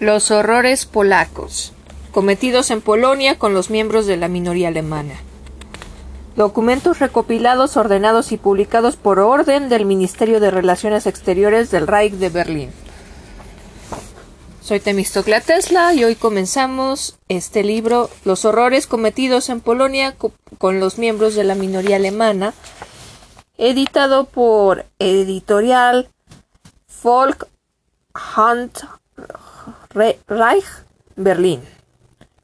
Los horrores polacos, cometidos en Polonia con los miembros de la minoría alemana. Documentos recopilados, ordenados y publicados por orden del Ministerio de Relaciones Exteriores del Reich de Berlín. Soy Temistocla Tesla y hoy comenzamos este libro Los horrores cometidos en Polonia con los miembros de la minoría alemana, editado por Editorial Folk Hunt Reich, Berlín.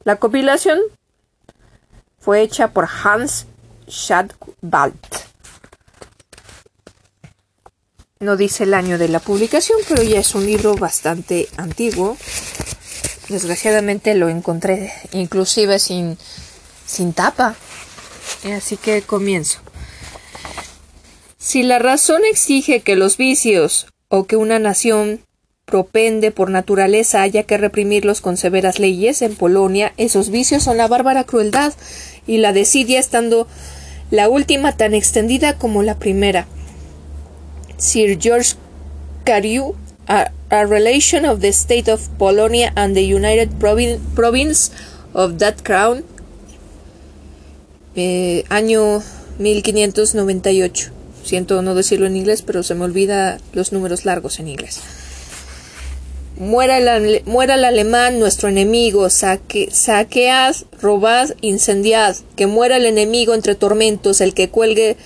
La compilación fue hecha por Hans Schadwald. No dice el año de la publicación, pero ya es un libro bastante antiguo. Desgraciadamente lo encontré inclusive sin, sin tapa. Así que comienzo. Si la razón exige que los vicios o que una nación propende por naturaleza haya que reprimirlos con severas leyes, en Polonia esos vicios son la bárbara crueldad y la desidia estando la última tan extendida como la primera. Sir George Carew, a, Relation of the State of Polonia and the United Province of that Crown, eh, año 1598. Siento no decirlo en inglés, pero se me olvida los números largos en inglés. Muera el, muera el alemán, nuestro enemigo, saque, saquead, robad, incendiad, que muera el enemigo entre tormentos, el que cuelgue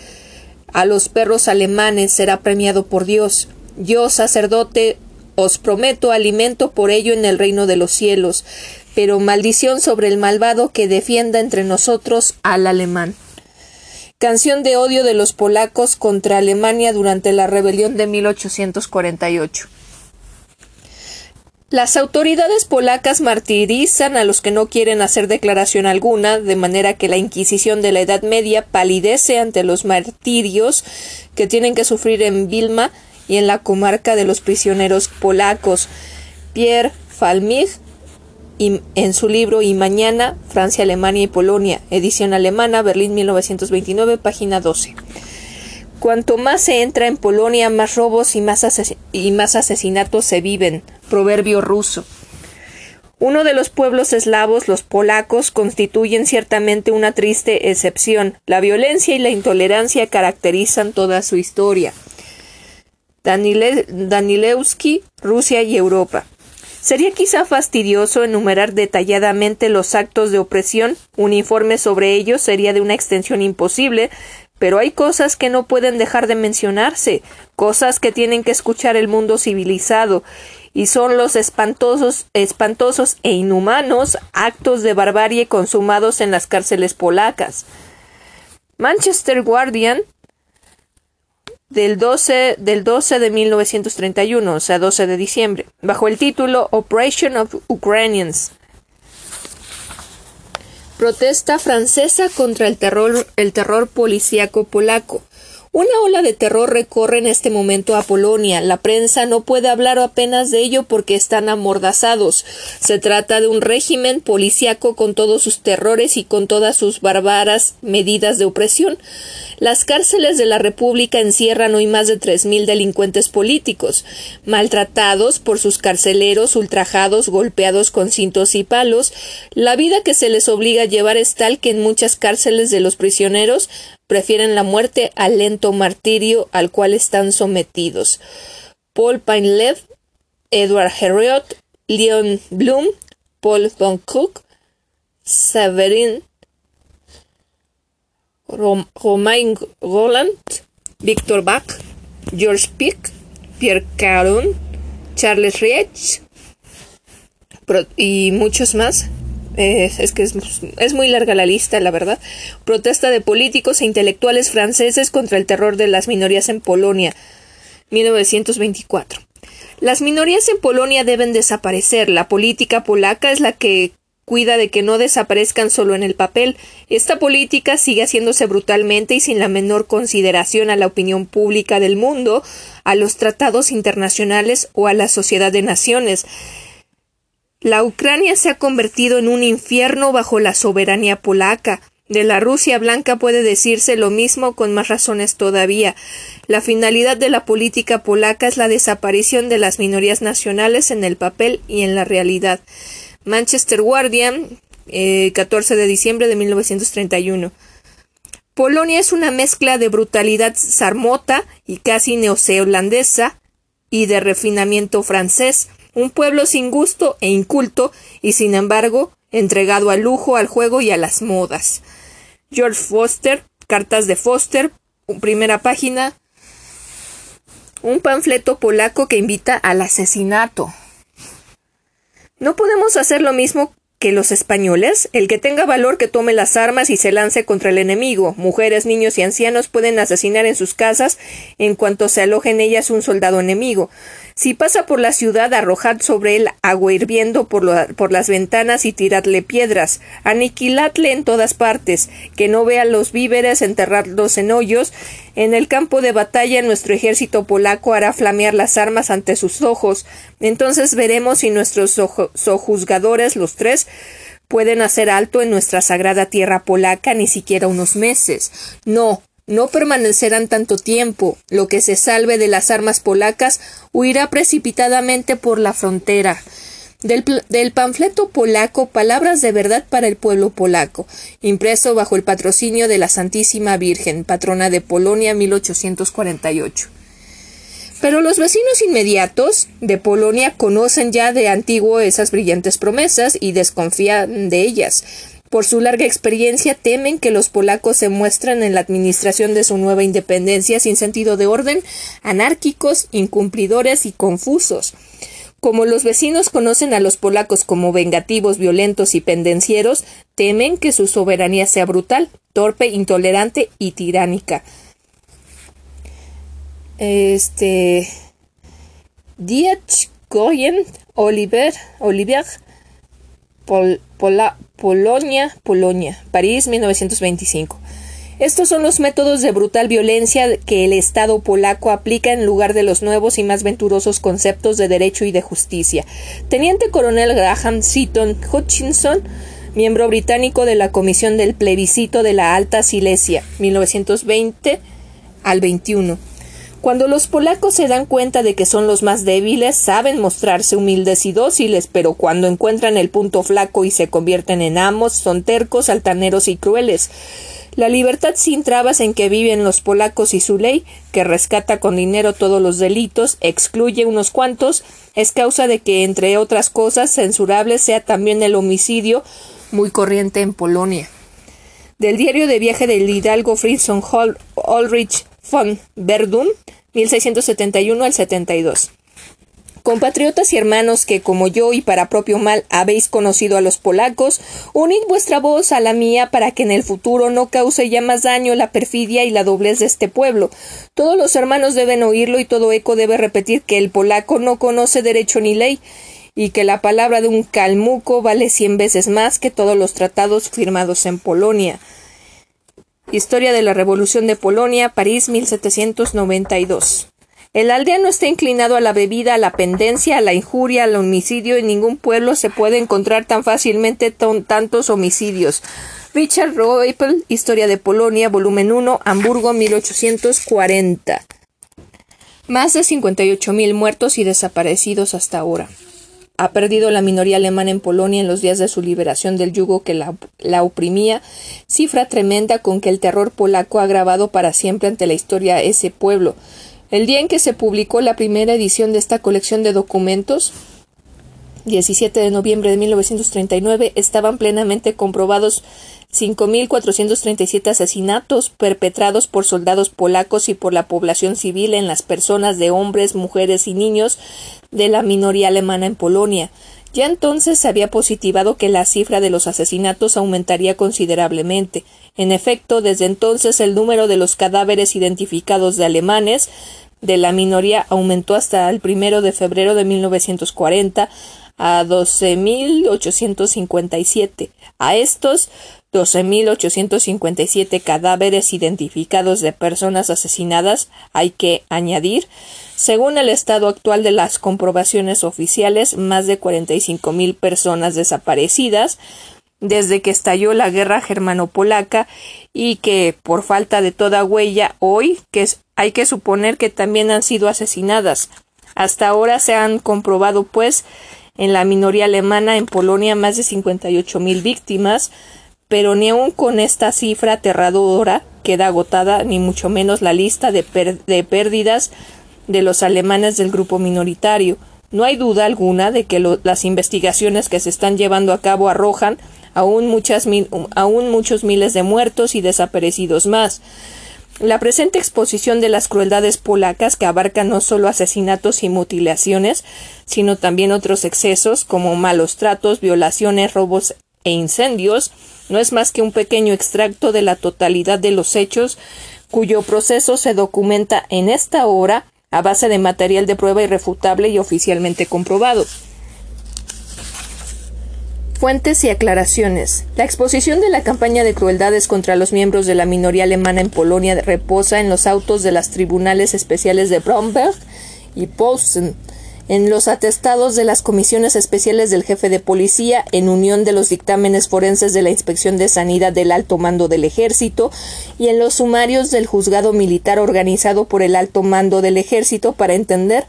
a los perros alemanes será premiado por Dios. Yo, sacerdote, os prometo alimento por ello en el reino de los cielos, pero maldición sobre el malvado que defienda entre nosotros al alemán. Canción de odio de los polacos contra Alemania durante la rebelión de 1848. Las autoridades polacas martirizan a los que no quieren hacer declaración alguna, de manera que la Inquisición de la Edad Media palidece ante los martirios que tienen que sufrir en Vilma y en la comarca de los prisioneros polacos. Pierre Falmig, en su libro Y Mañana, Francia, Alemania y Polonia, edición alemana, Berlín 1929, página 12. Cuanto más se entra en Polonia, más robos y más, y más asesinatos se viven. Proverbio ruso. Uno de los pueblos eslavos, los polacos, constituyen ciertamente una triste excepción. La violencia y la intolerancia caracterizan toda su historia. Danilewski, Rusia y Europa. Sería quizá fastidioso enumerar detalladamente los actos de opresión. Un informe sobre ellos sería de una extensión imposible, pero hay cosas que no pueden dejar de mencionarse, cosas que tienen que escuchar el mundo civilizado, y son los espantosos, espantosos e inhumanos actos de barbarie consumados en las cárceles polacas. Manchester Guardian del 12, del 12 de 1931, o sea, 12 de diciembre, bajo el título Operation of Ukrainians. Protesta francesa contra el terror, el terror policíaco polaco. Una ola de terror recorre en este momento a Polonia. La prensa no puede hablar apenas de ello porque están amordazados. Se trata de un régimen policíaco con todos sus terrores y con todas sus barbaras medidas de opresión. Las cárceles de la República encierran hoy más de tres mil delincuentes políticos, maltratados por sus carceleros, ultrajados, golpeados con cintos y palos. La vida que se les obliga a llevar es tal que en muchas cárceles de los prisioneros prefieren la muerte al lento martirio al cual están sometidos. Paul Pinelev, Edward Herriot, Leon Bloom, Paul von Cook, Severin Romain Roland, Victor Bach, George Pick, Pierre Caron, Charles Riech y muchos más es que es, muy larga la lista, la verdad. Protesta de políticos e intelectuales franceses contra el terror de las minorías en Polonia, 1924. Las minorías en Polonia deben desaparecer. La política polaca es la que cuida de que no desaparezcan solo en el papel. Esta política sigue haciéndose brutalmente y sin la menor consideración a la opinión pública del mundo, a los tratados internacionales o a la sociedad de naciones. La Ucrania se ha convertido en un infierno bajo la soberanía polaca. De la Rusia blanca puede decirse lo mismo con más razones todavía. La finalidad de la política polaca es la desaparición de las minorías nacionales en el papel y en la realidad. Manchester Guardian, 14 eh, de diciembre de 1931. Polonia es una mezcla de brutalidad sarmota y casi neozelandesa y de refinamiento francés, un pueblo sin gusto e inculto y sin embargo entregado al lujo, al juego y a las modas. George Foster, Cartas de Foster, primera página, un panfleto polaco que invita al asesinato. No podemos hacer lo mismo que los españoles, el que tenga valor que tome las armas y se lance contra el enemigo. Mujeres, niños y ancianos pueden asesinar en sus casas en cuanto se aloje en ellas un soldado enemigo. Si pasa por la ciudad, arrojad sobre él agua hirviendo por, por, las ventanas y tiradle piedras. Aniquiladle en todas partes, que no vea los víveres, enterradlos en hoyos. En el campo de batalla nuestro ejército polaco hará flamear las armas ante sus ojos. Entonces veremos si nuestros sojuzgadores, los tres, pueden hacer alto en nuestra sagrada tierra polaca ni siquiera unos meses. No, no permanecerán tanto tiempo. Lo que se salve de las armas polacas huirá precipitadamente por la frontera. Del, panfleto polaco Palabras de verdad para el pueblo polaco, impreso bajo el patrocinio de la Santísima Virgen, patrona de Polonia 1848. Pero los vecinos inmediatos de Polonia conocen ya de antiguo esas brillantes promesas y desconfían de ellas. Por su larga experiencia temen que los polacos se muestren en la administración de su nueva independencia sin sentido de orden, anárquicos, incumplidores y confusos. Como los vecinos conocen a los polacos como vengativos, violentos y pendencieros, temen que su soberanía sea brutal, torpe, intolerante y tiránica. Este. Diech Oliver, Oliver Polonia, Polonia, París, 1925. Estos son los métodos de brutal violencia que el Estado polaco aplica en lugar de los nuevos y más venturosos conceptos de derecho y de justicia. Teniente coronel Graham Seaton Hutchinson, miembro británico de la Comisión del Plebiscito de la Alta Silesia, 1920 al 21. Cuando los polacos se dan cuenta de que son los más débiles, saben mostrarse humildes y dóciles, pero cuando encuentran el punto flaco y se convierten en amos, son tercos, altaneros y crueles. La libertad sin trabas en que viven los polacos y su ley, que rescata con dinero todos los delitos, excluye unos cuantos, es causa de que, entre otras cosas censurables, sea también el homicidio muy corriente en Polonia. Del diario de viaje del hidalgo Fritz Ulrich von Verdun, 1671 al 72. Compatriotas y hermanos que, como yo y para propio mal, habéis conocido a los polacos, unid vuestra voz a la mía para que en el futuro no cause ya más daño la perfidia y la doblez de este pueblo. Todos los hermanos deben oírlo y todo eco debe repetir que el polaco no conoce derecho ni ley, y que la palabra de un calmuco vale cien veces más que todos los tratados firmados en Polonia. Historia de la Revolución de Polonia, París 1792. El aldeano está inclinado a la bebida, a la pendencia, a la injuria, al homicidio. En ningún pueblo se puede encontrar tan fácilmente tantos homicidios. Richard Roepel, Historia de Polonia, volumen 1, Hamburgo, 1840. Más de 58.000 muertos y desaparecidos hasta ahora ha perdido la minoría alemana en Polonia en los días de su liberación del yugo que la, oprimía, cifra tremenda con que el terror polaco ha grabado para siempre ante la historia ese pueblo. El día en que se publicó la primera edición de esta colección de documentos, 17 de noviembre de 1939, estaban plenamente comprobados 5.437 asesinatos perpetrados por soldados polacos y por la población civil en las personas de hombres, mujeres y niños de la minoría alemana en Polonia. Ya entonces se había positivado que la cifra de los asesinatos aumentaría considerablemente. En efecto, desde entonces el número de los cadáveres identificados de alemanes de la minoría aumentó hasta el primero de febrero de 1940 a 12.857. A estos 12.857 cadáveres identificados de personas asesinadas hay que añadir, según el estado actual de las comprobaciones oficiales, más de 45.000 personas desaparecidas, desde que estalló la guerra germano-polaca y que por falta de toda huella hoy que hay que suponer que también han sido asesinadas. Hasta ahora se han comprobado pues en la minoría alemana en Polonia más de 58 mil víctimas, pero ni aun con esta cifra aterradora queda agotada ni mucho menos la lista de, de pérdidas de los alemanes del grupo minoritario. No hay duda alguna de que las investigaciones que se están llevando a cabo arrojan aún, muchas aún muchos miles de muertos y desaparecidos más. La presente exposición de las crueldades polacas, que abarca no solo asesinatos y mutilaciones, sino también otros excesos como malos tratos, violaciones, robos e incendios, no es más que un pequeño extracto de la totalidad de los hechos cuyo proceso se documenta en esta hora a base de material de prueba irrefutable y oficialmente comprobado. Fuentes y aclaraciones. La exposición de la campaña de crueldades contra los miembros de la minoría alemana en Polonia reposa en los autos de las tribunales especiales de Bromberg y Posen, en los atestados de las comisiones especiales del jefe de policía, en unión de los dictámenes forenses de la Inspección de Sanidad del Alto Mando del Ejército y en los sumarios del juzgado militar organizado por el Alto Mando del Ejército para entender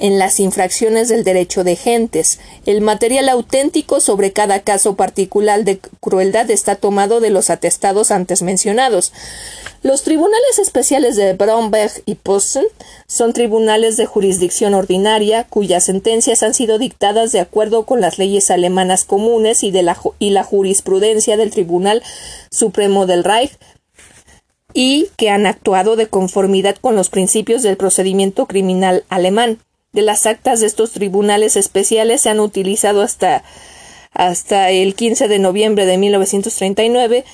en las infracciones del derecho de gentes. El material auténtico sobre cada caso particular de crueldad está tomado de los atestados antes mencionados. Los tribunales especiales de Bromberg y Posen son tribunales de jurisdicción ordinaria cuyas sentencias han sido dictadas de acuerdo con las leyes alemanas comunes y, de la, y la jurisprudencia del Tribunal Supremo del Reich y que han actuado de conformidad con los principios del procedimiento criminal alemán de las actas de estos tribunales especiales se han utilizado hasta, hasta el 15 de noviembre de 1939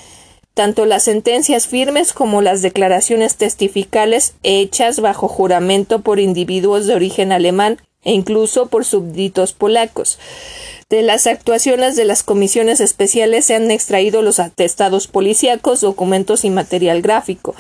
tanto las sentencias firmes como las declaraciones testificales hechas bajo juramento por individuos de origen alemán e incluso por súbditos polacos. De las actuaciones de las comisiones especiales se han extraído los atestados policíacos, documentos y material gráfico.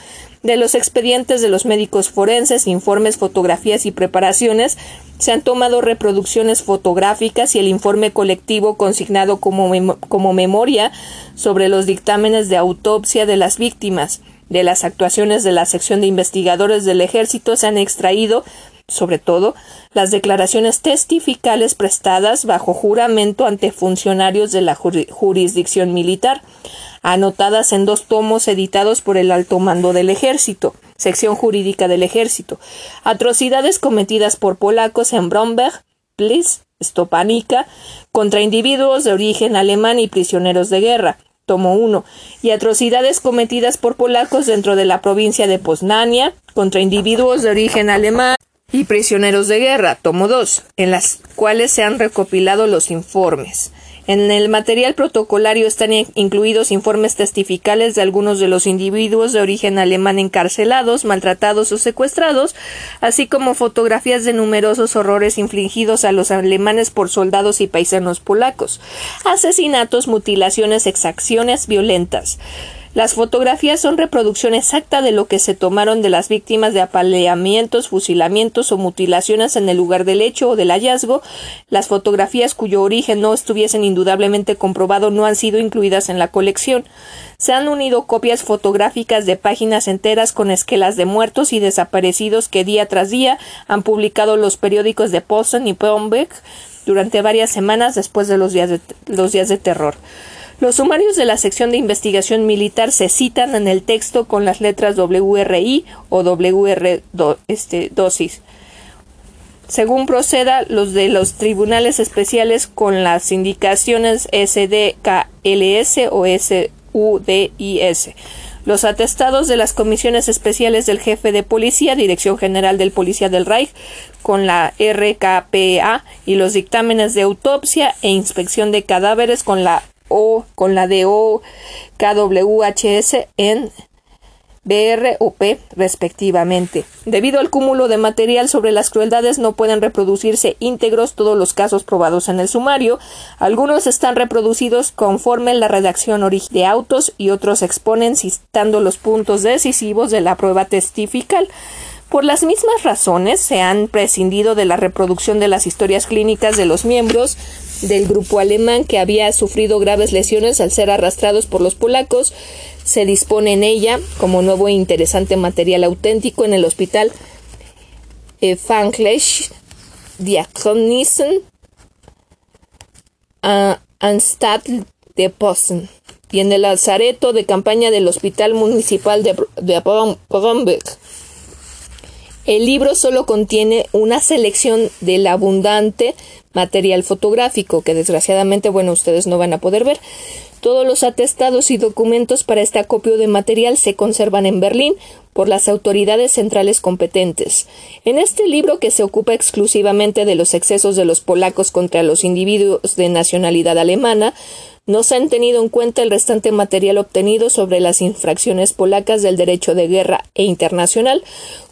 De los expedientes de los médicos forenses, informes, fotografías y preparaciones, se han tomado reproducciones fotográficas y el informe colectivo consignado como, como memoria sobre los dictámenes de autopsia de las víctimas. De las actuaciones de la sección de investigadores del ejército se han extraído sobre todo las declaraciones testificales prestadas bajo juramento ante funcionarios de la jurisdicción militar, anotadas en dos tomos editados por el alto mando del ejército, sección jurídica del ejército, atrocidades cometidas por polacos en Bromberg, Plis, Stopanica, contra individuos de origen alemán y prisioneros de guerra, tomo 1, y atrocidades cometidas por polacos dentro de la provincia de Poznania contra individuos de origen alemán y prisioneros de guerra, tomo 2, en las cuales se han recopilado los informes. En el material protocolario están incluidos informes testificales de algunos de los individuos de origen alemán encarcelados, maltratados o secuestrados, así como fotografías de numerosos horrores infligidos a los alemanes por soldados y paisanos polacos, asesinatos, mutilaciones, exacciones violentas. Las fotografías son reproducción exacta de lo que se tomaron de las víctimas de apaleamientos, fusilamientos o mutilaciones en el lugar del hecho o del hallazgo. Las fotografías cuyo origen no estuviesen indudablemente comprobado no han sido incluidas en la colección. Se han unido copias fotográficas de páginas enteras con esquelas de muertos y desaparecidos que día tras día han publicado los periódicos de Posen y Pombeck durante varias semanas después de los días de, los días de terror. Los sumarios de la sección de investigación militar se citan en el texto con las letras WRI o WR este, dosis. Según proceda, los de los tribunales especiales con las indicaciones SDKLS o SUDIS. Los atestados de las comisiones especiales del jefe de policía, Dirección General del Policía del Reich, con la RKPA y los dictámenes de autopsia e inspección de cadáveres con la o con la de KWHS en BR o P respectivamente. Debido al cúmulo de material sobre las crueldades no pueden reproducirse íntegros todos los casos probados en el sumario. Algunos están reproducidos conforme la redacción de autos y otros exponen citando los puntos decisivos de la prueba testifical. Por las mismas razones se han prescindido de la reproducción de las historias clínicas de los miembros del grupo alemán que había sufrido graves lesiones al ser arrastrados por los polacos. Se dispone en ella como nuevo e interesante material auténtico en el hospital Evangelisch Diakonisen Anstalt de Posen y en el lazareto de campaña del Hospital Municipal de, de El libro solo contiene una selección del abundante material fotográfico que desgraciadamente, bueno, ustedes no van a poder ver. Todos los atestados y documentos para este acopio de material se conservan en Berlín por las autoridades centrales competentes. En este libro, que se ocupa exclusivamente de los excesos de los polacos contra los individuos de nacionalidad alemana, no se han tenido en cuenta el restante material obtenido sobre las infracciones polacas del derecho de guerra e internacional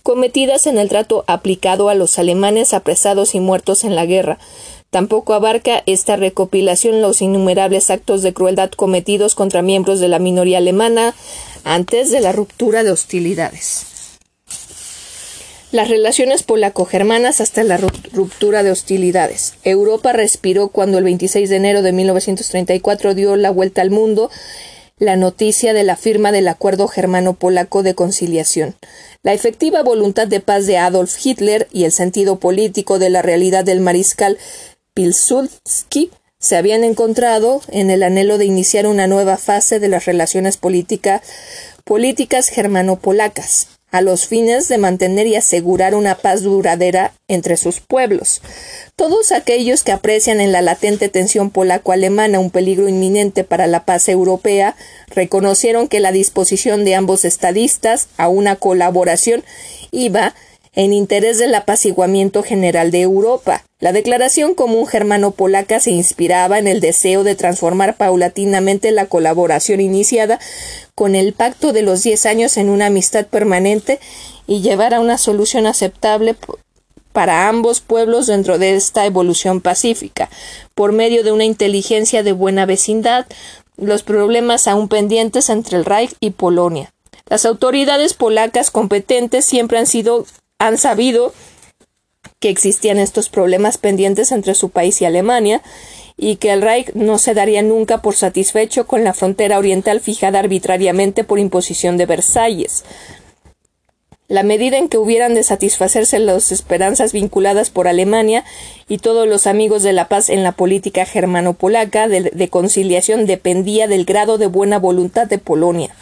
cometidas en el trato aplicado a los alemanes apresados y muertos en la guerra. Tampoco abarca esta recopilación los innumerables actos de crueldad cometidos contra miembros de la minoría alemana antes de la ruptura de hostilidades las relaciones polaco-germanas hasta la ruptura de hostilidades. Europa respiró cuando el 26 de enero de 1934 dio la vuelta al mundo la noticia de la firma del Acuerdo Germano-Polaco de Conciliación. La efectiva voluntad de paz de Adolf Hitler y el sentido político de la realidad del mariscal Pilsudski se habían encontrado en el anhelo de iniciar una nueva fase de las relaciones políticas germano-polacas a los fines de mantener y asegurar una paz duradera entre sus pueblos. Todos aquellos que aprecian en la latente tensión polaco-alemana un peligro inminente para la paz europea reconocieron que la disposición de ambos estadistas a una colaboración iba en interés del apaciguamiento general de Europa. La declaración común germano-polaca se inspiraba en el deseo de transformar paulatinamente la colaboración iniciada con el pacto de los diez años en una amistad permanente y llevar a una solución aceptable para ambos pueblos dentro de esta evolución pacífica, por medio de una inteligencia de buena vecindad, los problemas aún pendientes entre el Reich y Polonia. Las autoridades polacas competentes siempre han sido han sabido que existían estos problemas pendientes entre su país y Alemania y que el Reich no se daría nunca por satisfecho con la frontera oriental fijada arbitrariamente por imposición de Versalles. La medida en que hubieran de satisfacerse las esperanzas vinculadas por Alemania y todos los amigos de la paz en la política germano-polaca de conciliación dependía del grado de buena voluntad de Polonia.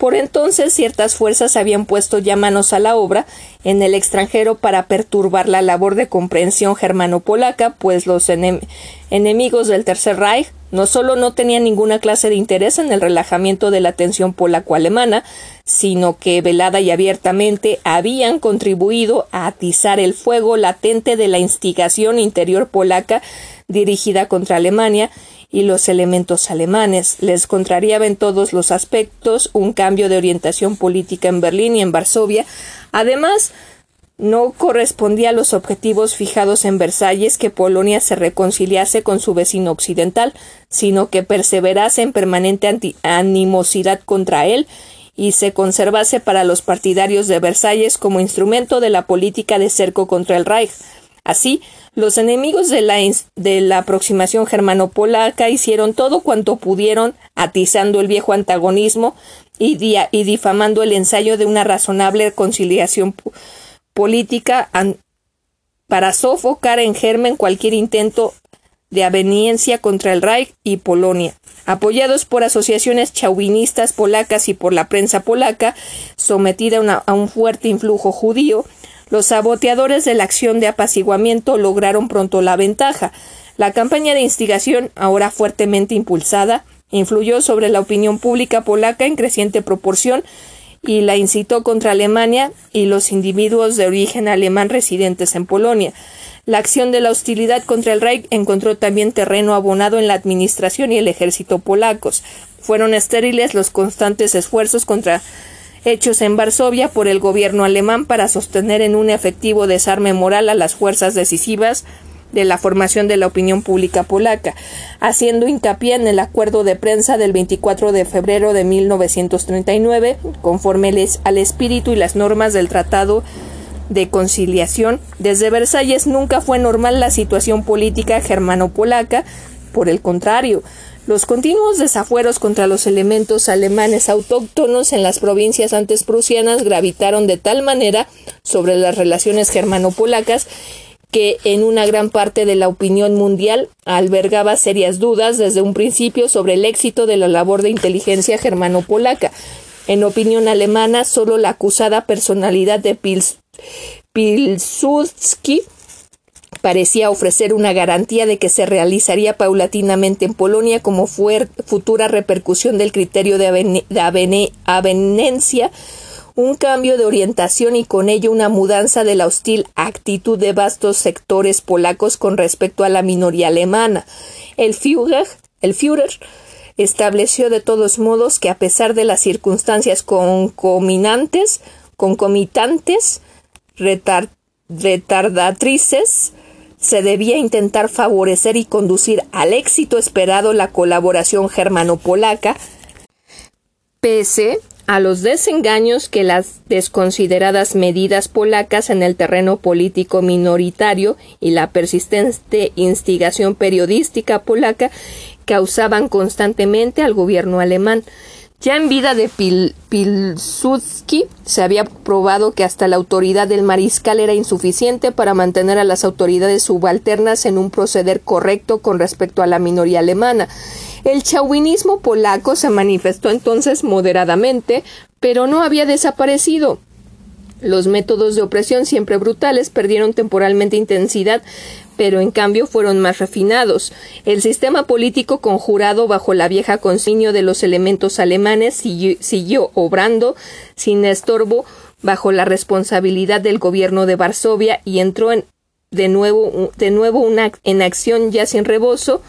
Por entonces ciertas fuerzas habían puesto ya manos a la obra en el extranjero para perturbar la labor de comprensión germano-polaca, pues los enemigos del Tercer Reich no solo no tenían ninguna clase de interés en el relajamiento de la tensión polaco-alemana, sino que velada y abiertamente habían contribuido a atizar el fuego latente de la instigación interior polaca dirigida contra Alemania y los elementos alemanes. Les contrariaba en todos los aspectos un cambio de orientación política en Berlín y en Varsovia. Además, no correspondía a los objetivos fijados en Versalles que Polonia se reconciliase con su vecino occidental, sino que perseverase en permanente animosidad contra él y se conservase para los partidarios de Versalles como instrumento de la política de cerco contra el Reich. Así, los enemigos de la, de la aproximación germano-polaca hicieron todo cuanto pudieron, atizando el viejo antagonismo y, difamando el ensayo de una razonable conciliación política para sofocar en germen cualquier intento de aveniencia contra el Reich y Polonia. Apoyados por asociaciones chauvinistas polacas y por la prensa polaca, sometida a un fuerte influjo judío, los saboteadores de la acción de apaciguamiento lograron pronto la ventaja. La campaña de instigación, ahora fuertemente impulsada, influyó sobre la opinión pública polaca en creciente proporción y la incitó contra Alemania y los individuos de origen alemán residentes en Polonia. La acción de la hostilidad contra el Reich encontró también terreno abonado en la administración y el ejército polacos. Fueron estériles los constantes esfuerzos contra hechos en Varsovia por el gobierno alemán para sostener en un efectivo desarme moral a las fuerzas decisivas de la formación de la opinión pública polaca, haciendo hincapié en el acuerdo de prensa del 24 de febrero de 1939, conforme al espíritu y las normas del Tratado de conciliación. Desde Versalles nunca fue normal la situación política germano-polaca, por el contrario, los continuos desafueros contra los elementos alemanes autóctonos en las provincias antes prusianas gravitaron de tal manera sobre las relaciones germano-polacas que en una gran parte de la opinión mundial albergaba serias dudas desde un principio sobre el éxito de la labor de inteligencia germano-polaca. En opinión alemana, solo la acusada personalidad de Pils Pilsudski parecía ofrecer una garantía de que se realizaría paulatinamente en Polonia como futura repercusión del criterio de, avenencia, un cambio de orientación y con ello una mudanza de la hostil actitud de vastos sectores polacos con respecto a la minoría alemana. El Führer, estableció de todos modos que a pesar de las circunstancias concomitantes, concomitantes retardatrices, se debía intentar favorecer y conducir al éxito esperado la colaboración germano-polaca, pese a los desengaños que las desconsideradas medidas polacas en el terreno político minoritario y la persistente instigación periodística polaca causaban constantemente al gobierno alemán. Ya en vida de Pil Pilsudski se había probado que hasta la autoridad del mariscal era insuficiente para mantener a las autoridades subalternas en un proceder correcto con respecto a la minoría alemana. El chauvinismo polaco se manifestó entonces moderadamente, pero no había desaparecido. Los métodos de opresión siempre brutales perdieron temporalmente intensidad, pero en cambio fueron más refinados. El sistema político conjurado bajo la vieja consignio de los elementos alemanes siguió, obrando sin estorbo bajo la responsabilidad del gobierno de Varsovia y entró en, de nuevo, de nuevo en acción ya sin rebozo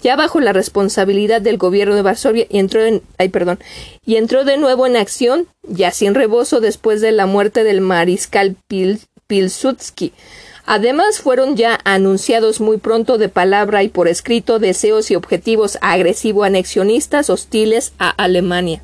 ya bajo la responsabilidad del gobierno de Varsovia y entró en, perdón, y entró de nuevo en acción, ya sin rebozo después de la muerte del mariscal Pilsudski. Además, fueron ya anunciados muy pronto de palabra y por escrito deseos y objetivos agresivo-anexionistas hostiles a Alemania.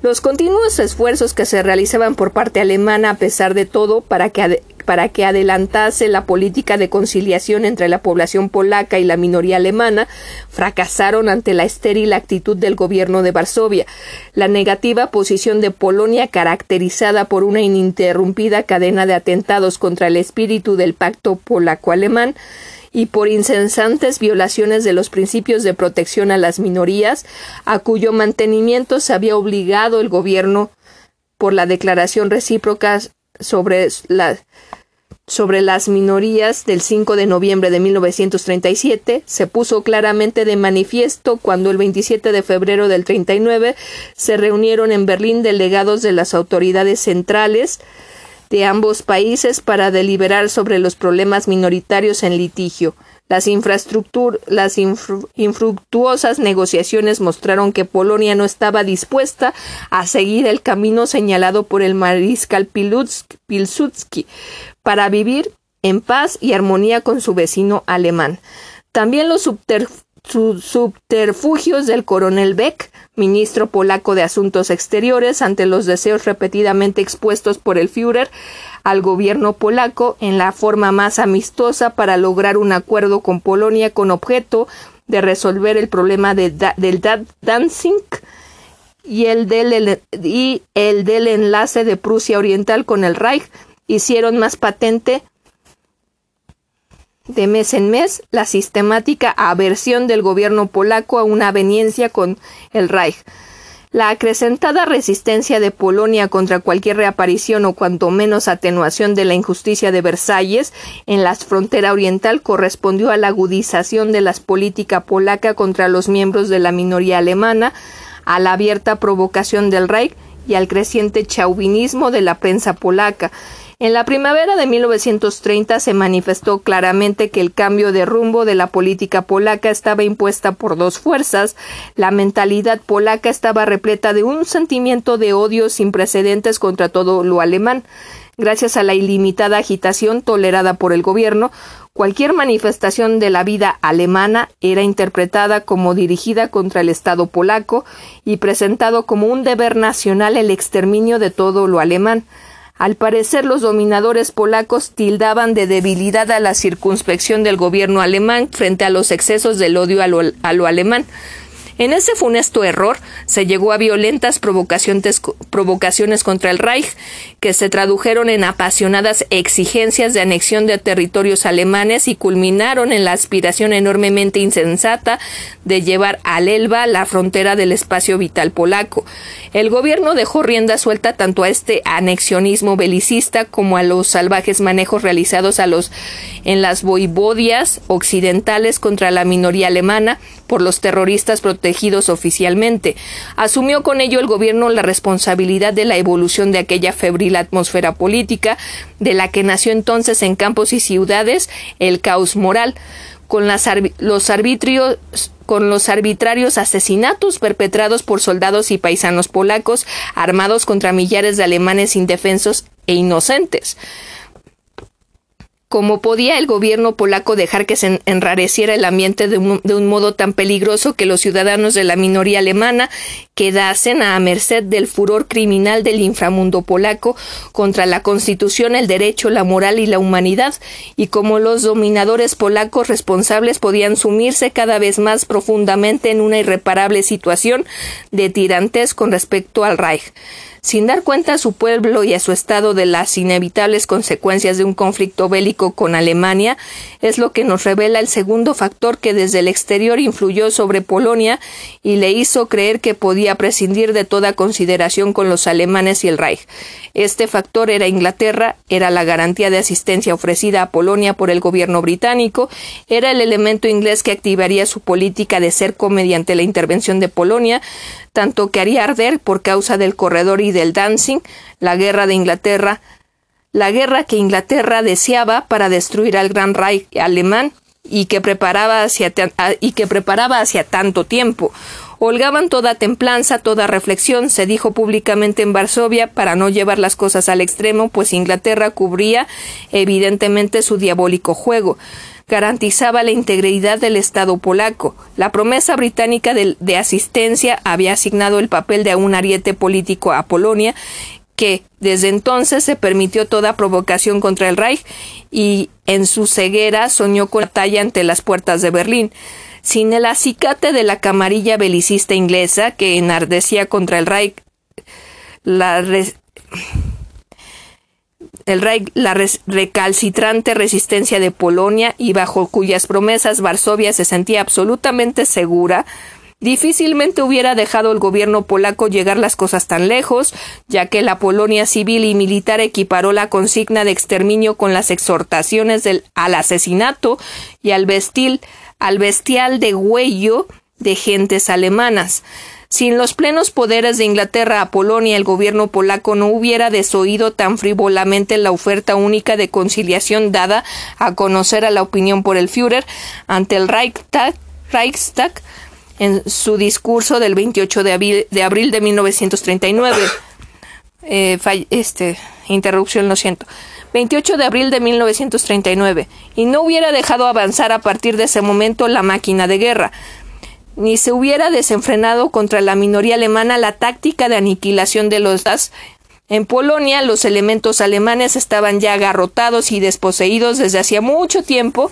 Los continuos esfuerzos que se realizaban por parte alemana, a pesar de todo, para que, para que adelantase la política de conciliación entre la población polaca y la minoría alemana, fracasaron ante la estéril actitud del gobierno de Varsovia, la negativa posición de Polonia caracterizada por una ininterrumpida cadena de atentados contra el espíritu del pacto polaco-alemán, y por incesantes violaciones de los principios de protección a las minorías, a cuyo mantenimiento se había obligado el gobierno por la declaración recíproca sobre, sobre las minorías del 5 de noviembre de 1937 se puso claramente de manifiesto cuando el 27 de febrero del 39 se reunieron en Berlín delegados de las autoridades centrales de ambos países para deliberar sobre los problemas minoritarios en litigio. Las, las infructuosas negociaciones mostraron que Polonia no estaba dispuesta a seguir el camino señalado por el mariscal Pilsudski para vivir en paz y armonía con su vecino alemán. También los subterfugios del coronel Beck ministro polaco de Asuntos Exteriores, ante los deseos repetidamente expuestos por el Führer al gobierno polaco en la forma más amistosa para lograr un acuerdo con Polonia con objeto de resolver el problema de del Danzig y el, del, y el del enlace de Prusia Oriental con el Reich. Hicieron más patente de mes en mes la sistemática aversión del gobierno polaco a una aveniencia con el Reich. La acrecentada resistencia de Polonia contra cualquier reaparición o cuanto menos atenuación de la injusticia de Versalles en la frontera oriental correspondió a la agudización de la política polaca contra los miembros de la minoría alemana, a la abierta provocación del Reich y al creciente chauvinismo de la prensa polaca, en la primavera de 1930 se manifestó claramente que el cambio de rumbo de la política polaca estaba impuesta por dos fuerzas. La mentalidad polaca estaba repleta de un sentimiento de odio sin precedentes contra todo lo alemán. Gracias a la ilimitada agitación tolerada por el gobierno, cualquier manifestación de la vida alemana era interpretada como dirigida contra el Estado polaco y presentado como un deber nacional el exterminio de todo lo alemán. Al parecer, los dominadores polacos tildaban de debilidad a la circunspección del gobierno alemán frente a los excesos del odio a lo, alemán. En ese funesto error se llegó a violentas provocaciones contra el Reich, que se tradujeron en apasionadas exigencias de anexión de territorios alemanes y culminaron en la aspiración enormemente insensata de llevar al Elba la frontera del espacio vital polaco. El gobierno dejó rienda suelta tanto a este anexionismo belicista como a los salvajes manejos realizados a los en las voivodias occidentales contra la minoría alemana por los terroristas protegidos oficialmente. Asumió con ello el gobierno la responsabilidad de la evolución de aquella febril atmósfera política, de la que nació entonces en campos y ciudades el caos moral, con con los arbitrarios asesinatos perpetrados por soldados y paisanos polacos armados contra millares de alemanes indefensos e inocentes. ¿Cómo podía el gobierno polaco dejar que se enrareciera el ambiente de un, modo tan peligroso que los ciudadanos de la minoría alemana quedasen a merced del furor criminal del inframundo polaco contra la Constitución, el derecho, la moral y la humanidad, y cómo los dominadores polacos responsables podían sumirse cada vez más profundamente en una irreparable situación de tirantes con respecto al Reich? Sin dar cuenta a su pueblo y a su Estado de las inevitables consecuencias de un conflicto bélico con Alemania, es lo que nos revela el segundo factor que desde el exterior influyó sobre Polonia y le hizo creer que podía prescindir de toda consideración con los alemanes y el Reich. Este factor era Inglaterra, era la garantía de asistencia ofrecida a Polonia por el gobierno británico, era el elemento inglés que activaría su política de cerco mediante la intervención de Polonia, tanto que haría arder por causa del corredor y del dancing la guerra de Inglaterra, la guerra que Inglaterra deseaba para destruir al Gran Reich alemán y que preparaba hacia, y que preparaba hacia tanto tiempo. Holgaban toda templanza, toda reflexión, se dijo públicamente en Varsovia, para no llevar las cosas al extremo, pues Inglaterra cubría evidentemente su diabólico juego garantizaba la integridad del Estado polaco. La promesa británica de, asistencia había asignado el papel de un ariete político a Polonia, que desde entonces se permitió toda provocación contra el Reich y en su ceguera soñó con la talla ante las puertas de Berlín. Sin el acicate de la camarilla belicista inglesa que enardecía contra el Reich, la el la recalcitrante resistencia de Polonia y bajo cuyas promesas Varsovia se sentía absolutamente segura, difícilmente hubiera dejado el gobierno polaco llegar las cosas tan lejos, ya que la Polonia civil y militar equiparó la consigna de exterminio con las exhortaciones al asesinato y al, bestil, al bestial degüello de gentes alemanas. Sin los plenos poderes de Inglaterra a Polonia, el gobierno polaco no hubiera desoído tan frívolamente la oferta única de conciliación dada a conocer a la opinión por el Führer ante el Reichstag, en su discurso del 28 de abril de, abril de 1939. Eh, este, interrupción, lo siento. 28 de abril de 1939, y no hubiera dejado avanzar a partir de ese momento la máquina de guerra ni se hubiera desenfrenado contra la minoría alemana la táctica de aniquilación de los das. En Polonia los elementos alemanes estaban ya agarrotados y desposeídos desde hacía mucho tiempo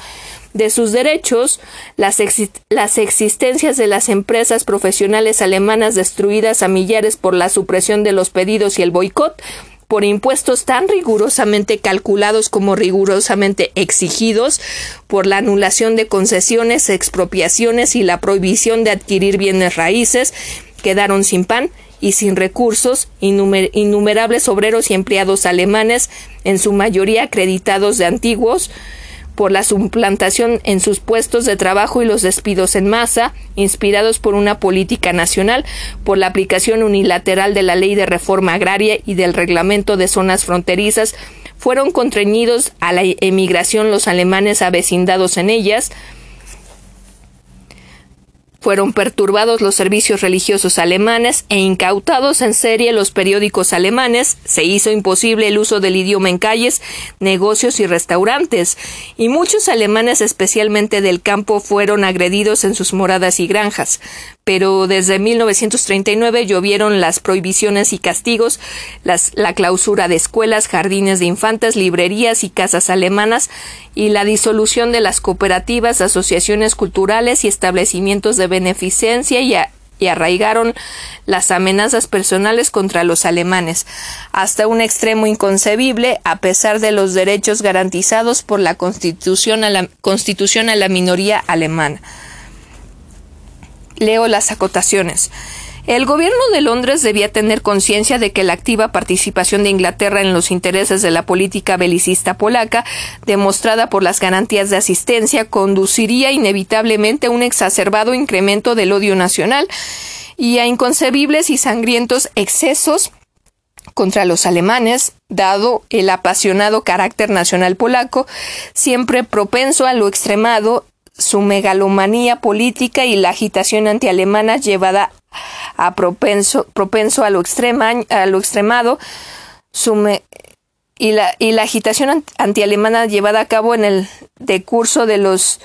de sus derechos, las, las, existencias de las empresas profesionales alemanas destruidas a millares por la supresión de los pedidos y el boicot, por impuestos tan rigurosamente calculados como rigurosamente exigidos, por la anulación de concesiones, expropiaciones y la prohibición de adquirir bienes raíces, quedaron sin pan y sin recursos innumerables obreros y empleados alemanes, en su mayoría acreditados de antiguos, por la suplantación en sus puestos de trabajo y los despidos en masa, inspirados por una política nacional, por la aplicación unilateral de la ley de reforma agraria y del reglamento de zonas fronterizas, fueron contrañidos a la emigración los alemanes avecindados en ellas, fueron perturbados los servicios religiosos alemanes e incautados en serie los periódicos alemanes, se hizo imposible el uso del idioma en calles, negocios y restaurantes, y muchos alemanes especialmente del campo fueron agredidos en sus moradas y granjas. pero desde 1939 llovieron las prohibiciones y castigos, la clausura de escuelas, jardines de infantes, librerías y casas alemanas y la disolución de las cooperativas, asociaciones culturales y establecimientos de beneficencia y, y arraigaron las amenazas personales contra los alemanes, hasta un extremo inconcebible, a pesar de los derechos garantizados por la Constitución a la, Constitución a la minoría alemana. Leo las acotaciones. El gobierno de Londres debía tener conciencia de que la activa participación de Inglaterra en los intereses de la política belicista polaca, demostrada por las garantías de asistencia, conduciría inevitablemente a un exacerbado incremento del odio nacional y a inconcebibles y sangrientos excesos contra los alemanes, dado el apasionado carácter nacional polaco, siempre propenso a lo extremado su megalomanía política y la agitación antialemana llevada a propenso, propenso a lo, extrema, a lo extremado, su y, la, y la agitación antialemana llevada a cabo en el decurso de los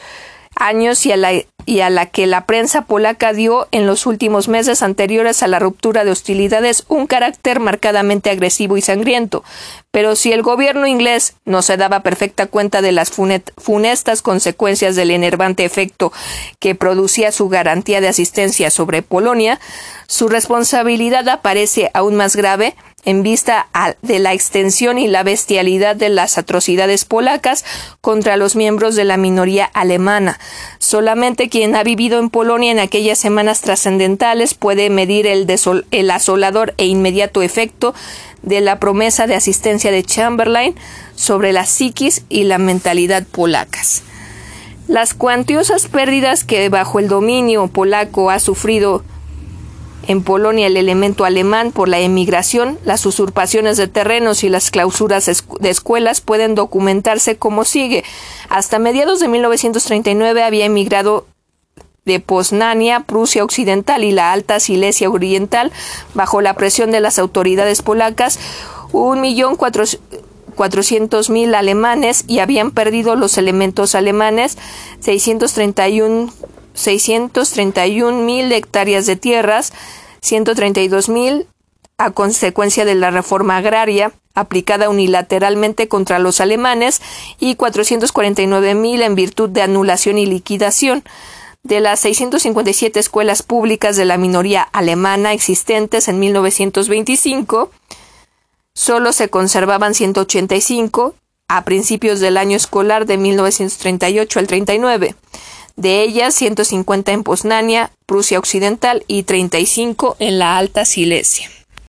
años y a la y a la que la prensa polaca dio en los últimos meses anteriores a la ruptura de hostilidades un carácter marcadamente agresivo y sangriento. Pero si el gobierno inglés no se daba perfecta cuenta de las funestas consecuencias del enervante efecto que producía su garantía de asistencia sobre Polonia, su responsabilidad aparece aún más grave en vista de la extensión y la bestialidad de las atrocidades polacas contra los miembros de la minoría alemana. Solamente quien ha vivido en Polonia en aquellas semanas trascendentales puede medir el, asolador e inmediato efecto de la promesa de asistencia de Chamberlain sobre la psiquis y la mentalidad polacas. Las cuantiosas pérdidas que bajo el dominio polaco ha sufrido en Polonia el elemento alemán por la emigración, las usurpaciones de terrenos y las clausuras de escuelas pueden documentarse como sigue. Hasta mediados de 1939 había emigrado de Poznania, Prusia Occidental y la Alta Silesia Oriental, bajo la presión de las autoridades polacas, un millón cuatrocientos mil alemanes y habían perdido los elementos alemanes 631 631 mil hectáreas de tierras, 132 mil a consecuencia de la reforma agraria aplicada unilateralmente contra los alemanes y 449 mil en virtud de anulación y liquidación. De las 657 escuelas públicas de la minoría alemana existentes en 1925, solo se conservaban 185 a principios del año escolar de 1938 al 39 de ellas 150 en Poznania, Prusia Occidental y 35 en la Alta Silesia.